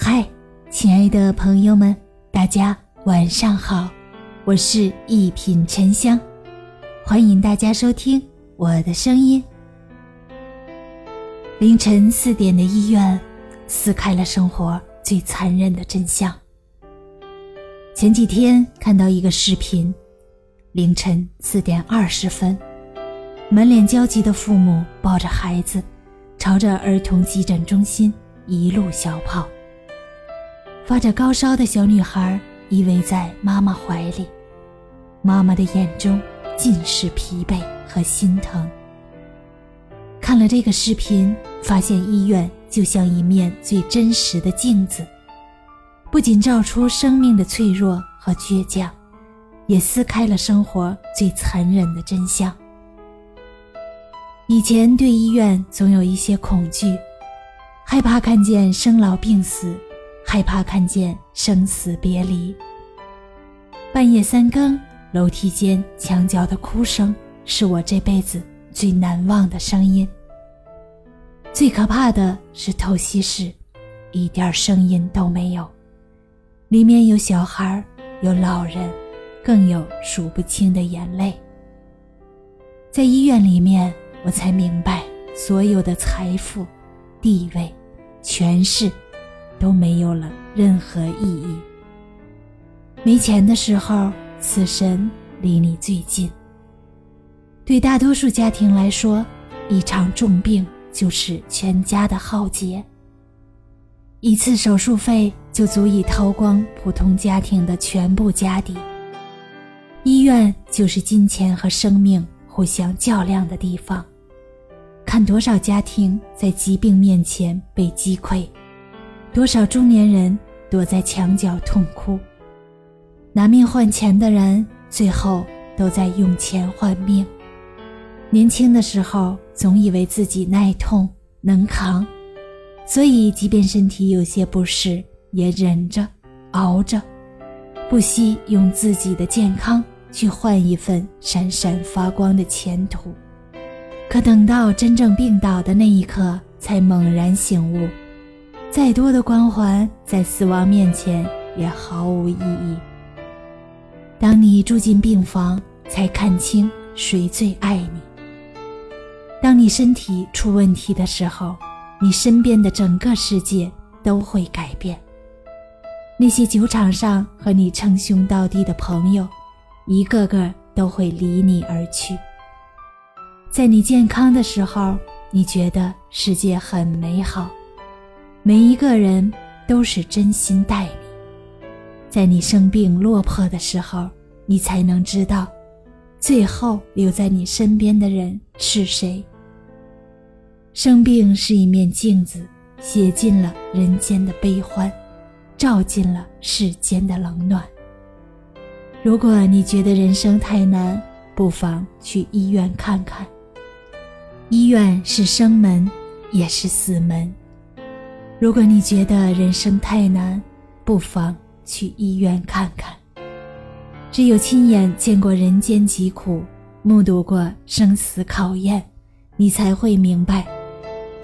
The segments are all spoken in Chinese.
嗨，亲爱的朋友们，大家晚上好，我是一品沉香，欢迎大家收听我的声音。凌晨四点的医院，撕开了生活最残忍的真相。前几天看到一个视频，凌晨四点二十分，满脸焦急的父母抱着孩子，朝着儿童急诊中心一路小跑。发着高烧的小女孩依偎在妈妈怀里，妈妈的眼中尽是疲惫和心疼。看了这个视频，发现医院就像一面最真实的镜子，不仅照出生命的脆弱和倔强，也撕开了生活最残忍的真相。以前对医院总有一些恐惧，害怕看见生老病死。害怕看见生死别离。半夜三更，楼梯间墙角的哭声是我这辈子最难忘的声音。最可怕的是透析室，一点声音都没有，里面有小孩，有老人，更有数不清的眼泪。在医院里面，我才明白，所有的财富、地位、权势。都没有了任何意义。没钱的时候，死神离你最近。对大多数家庭来说，一场重病就是全家的浩劫。一次手术费就足以掏光普通家庭的全部家底。医院就是金钱和生命互相较量的地方。看多少家庭在疾病面前被击溃。多少中年人躲在墙角痛哭，拿命换钱的人，最后都在用钱换命。年轻的时候，总以为自己耐痛能扛，所以即便身体有些不适，也忍着、熬着，不惜用自己的健康去换一份闪闪发光的前途。可等到真正病倒的那一刻，才猛然醒悟。再多的光环，在死亡面前也毫无意义。当你住进病房，才看清谁最爱你。当你身体出问题的时候，你身边的整个世界都会改变。那些酒场上和你称兄道弟的朋友，一个个都会离你而去。在你健康的时候，你觉得世界很美好。每一个人都是真心待你，在你生病落魄的时候，你才能知道，最后留在你身边的人是谁。生病是一面镜子，写尽了人间的悲欢，照尽了世间的冷暖。如果你觉得人生太难，不妨去医院看看。医院是生门，也是死门。如果你觉得人生太难，不妨去医院看看。只有亲眼见过人间疾苦，目睹过生死考验，你才会明白，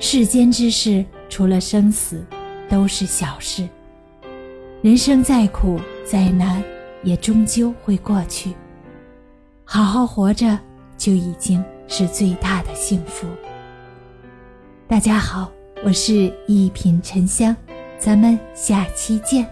世间之事除了生死，都是小事。人生再苦再难，也终究会过去。好好活着，就已经是最大的幸福。大家好。我是一品沉香，咱们下期见。